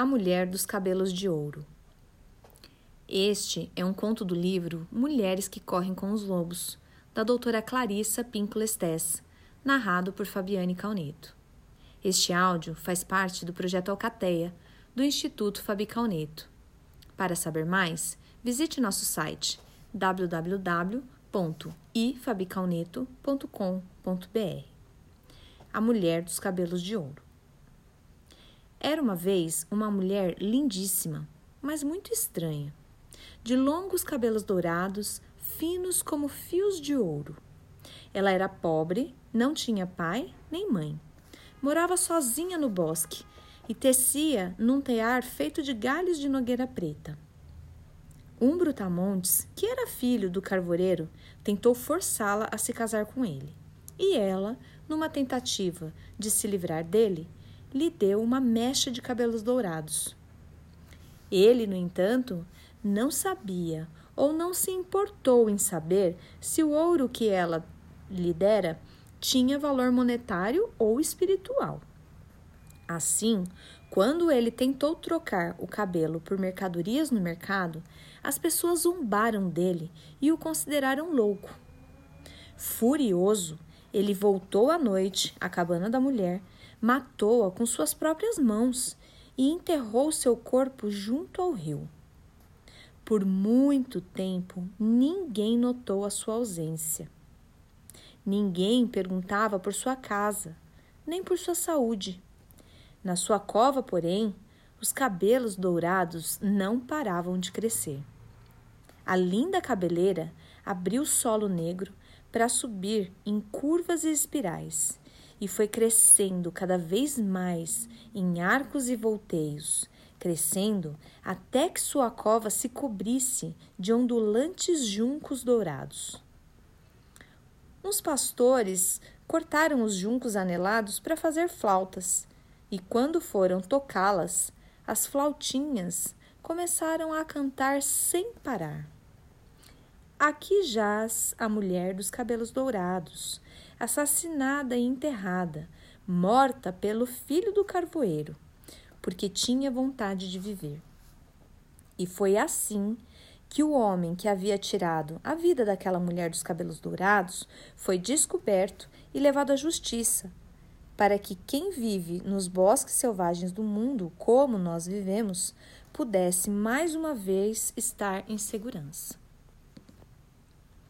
A Mulher dos Cabelos de Ouro. Este é um conto do livro Mulheres que Correm com os Lobos, da doutora Clarissa Lestes, narrado por Fabiane Calneto. Este áudio faz parte do projeto Alcateia, do Instituto Fabi Calneto. Para saber mais, visite nosso site www.ifabicalneto.com.br. A Mulher dos Cabelos de Ouro. Era uma vez uma mulher lindíssima, mas muito estranha, de longos cabelos dourados, finos como fios de ouro. Ela era pobre, não tinha pai nem mãe. Morava sozinha no bosque e tecia num tear feito de galhos de nogueira preta. Um brutamontes, que era filho do carvoreiro, tentou forçá-la a se casar com ele. E ela, numa tentativa de se livrar dele, lhe deu uma mecha de cabelos dourados. Ele, no entanto, não sabia ou não se importou em saber se o ouro que ela lhe dera tinha valor monetário ou espiritual. Assim, quando ele tentou trocar o cabelo por mercadorias no mercado, as pessoas zombaram dele e o consideraram louco. Furioso, ele voltou à noite à cabana da mulher matou-a com suas próprias mãos e enterrou seu corpo junto ao rio. Por muito tempo, ninguém notou a sua ausência. Ninguém perguntava por sua casa, nem por sua saúde. Na sua cova, porém, os cabelos dourados não paravam de crescer. A linda cabeleira abriu o solo negro para subir em curvas e espirais e foi crescendo cada vez mais em arcos e volteios, crescendo até que sua cova se cobrisse de ondulantes juncos dourados. Uns pastores cortaram os juncos anelados para fazer flautas, e quando foram tocá-las, as flautinhas começaram a cantar sem parar. Aqui jaz a mulher dos cabelos dourados, assassinada e enterrada, morta pelo filho do carvoeiro, porque tinha vontade de viver. E foi assim que o homem que havia tirado a vida daquela mulher dos cabelos dourados foi descoberto e levado à justiça, para que quem vive nos bosques selvagens do mundo, como nós vivemos, pudesse mais uma vez estar em segurança.